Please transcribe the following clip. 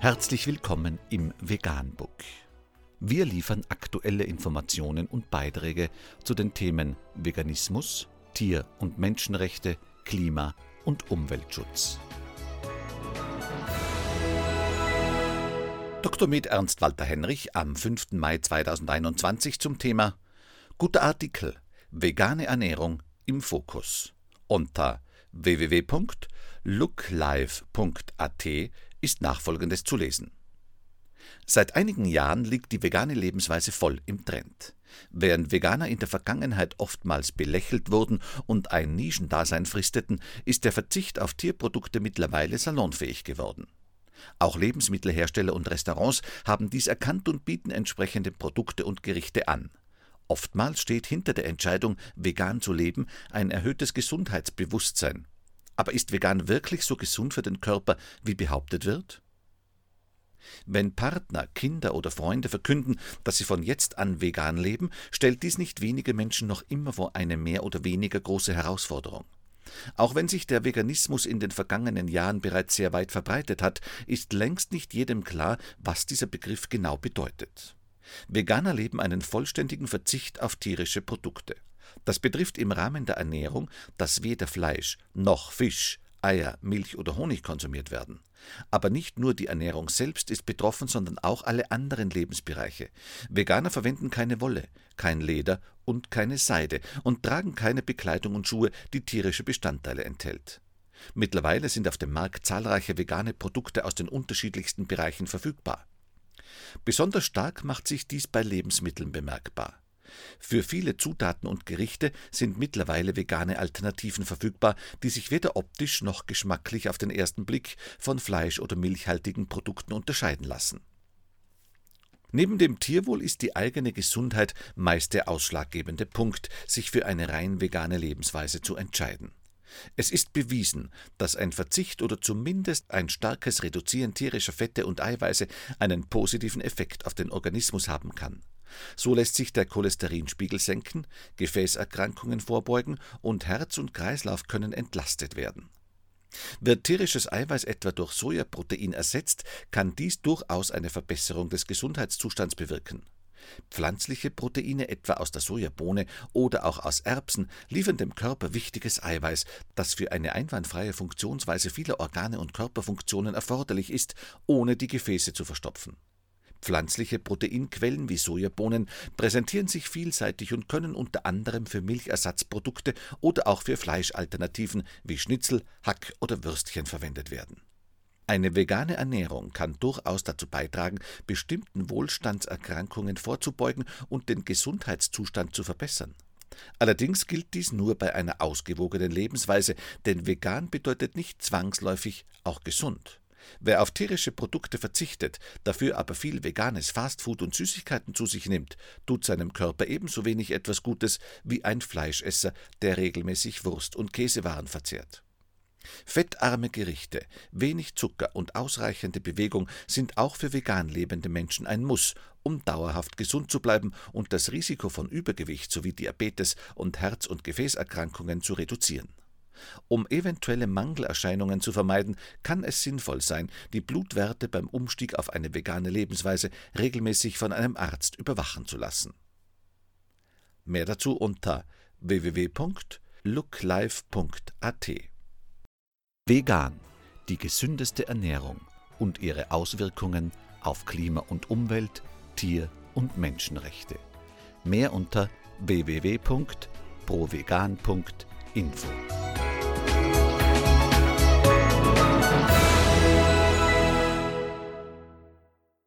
Herzlich willkommen im Veganbook. Wir liefern aktuelle Informationen und Beiträge zu den Themen Veganismus, Tier- und Menschenrechte, Klima- und Umweltschutz. Dr. Med Ernst Walter Henrich am 5. Mai 2021 zum Thema Guter Artikel Vegane Ernährung im Fokus unter www.looklive.at ist nachfolgendes zu lesen. Seit einigen Jahren liegt die vegane Lebensweise voll im Trend. Während Veganer in der Vergangenheit oftmals belächelt wurden und ein Nischendasein fristeten, ist der Verzicht auf Tierprodukte mittlerweile salonfähig geworden. Auch Lebensmittelhersteller und Restaurants haben dies erkannt und bieten entsprechende Produkte und Gerichte an. Oftmals steht hinter der Entscheidung, vegan zu leben, ein erhöhtes Gesundheitsbewusstsein. Aber ist vegan wirklich so gesund für den Körper, wie behauptet wird? Wenn Partner, Kinder oder Freunde verkünden, dass sie von jetzt an vegan leben, stellt dies nicht wenige Menschen noch immer vor eine mehr oder weniger große Herausforderung. Auch wenn sich der Veganismus in den vergangenen Jahren bereits sehr weit verbreitet hat, ist längst nicht jedem klar, was dieser Begriff genau bedeutet. Veganer leben einen vollständigen Verzicht auf tierische Produkte. Das betrifft im Rahmen der Ernährung, dass weder Fleisch noch Fisch, Eier, Milch oder Honig konsumiert werden. Aber nicht nur die Ernährung selbst ist betroffen, sondern auch alle anderen Lebensbereiche. Veganer verwenden keine Wolle, kein Leder und keine Seide und tragen keine Bekleidung und Schuhe, die tierische Bestandteile enthält. Mittlerweile sind auf dem Markt zahlreiche vegane Produkte aus den unterschiedlichsten Bereichen verfügbar. Besonders stark macht sich dies bei Lebensmitteln bemerkbar. Für viele Zutaten und Gerichte sind mittlerweile vegane Alternativen verfügbar, die sich weder optisch noch geschmacklich auf den ersten Blick von fleisch- oder milchhaltigen Produkten unterscheiden lassen. Neben dem Tierwohl ist die eigene Gesundheit meist der ausschlaggebende Punkt, sich für eine rein vegane Lebensweise zu entscheiden. Es ist bewiesen, dass ein Verzicht oder zumindest ein starkes Reduzieren tierischer Fette und Eiweiße einen positiven Effekt auf den Organismus haben kann. So lässt sich der Cholesterinspiegel senken, Gefäßerkrankungen vorbeugen und Herz und Kreislauf können entlastet werden. Wird tierisches Eiweiß etwa durch Sojaprotein ersetzt, kann dies durchaus eine Verbesserung des Gesundheitszustands bewirken. Pflanzliche Proteine, etwa aus der Sojabohne oder auch aus Erbsen, liefern dem Körper wichtiges Eiweiß, das für eine einwandfreie Funktionsweise vieler Organe und Körperfunktionen erforderlich ist, ohne die Gefäße zu verstopfen. Pflanzliche Proteinquellen wie Sojabohnen präsentieren sich vielseitig und können unter anderem für Milchersatzprodukte oder auch für Fleischalternativen wie Schnitzel, Hack oder Würstchen verwendet werden. Eine vegane Ernährung kann durchaus dazu beitragen, bestimmten Wohlstandserkrankungen vorzubeugen und den Gesundheitszustand zu verbessern. Allerdings gilt dies nur bei einer ausgewogenen Lebensweise, denn vegan bedeutet nicht zwangsläufig auch gesund. Wer auf tierische Produkte verzichtet, dafür aber viel veganes Fastfood und Süßigkeiten zu sich nimmt, tut seinem Körper ebenso wenig etwas Gutes wie ein Fleischesser, der regelmäßig Wurst und Käsewaren verzehrt. Fettarme Gerichte, wenig Zucker und ausreichende Bewegung sind auch für vegan lebende Menschen ein Muss, um dauerhaft gesund zu bleiben und das Risiko von Übergewicht sowie Diabetes und Herz- und Gefäßerkrankungen zu reduzieren. Um eventuelle Mangelerscheinungen zu vermeiden, kann es sinnvoll sein, die Blutwerte beim Umstieg auf eine vegane Lebensweise regelmäßig von einem Arzt überwachen zu lassen. Mehr dazu unter www.looklife.at. Vegan, die gesündeste Ernährung und ihre Auswirkungen auf Klima und Umwelt, Tier- und Menschenrechte. Mehr unter www.provegan.info.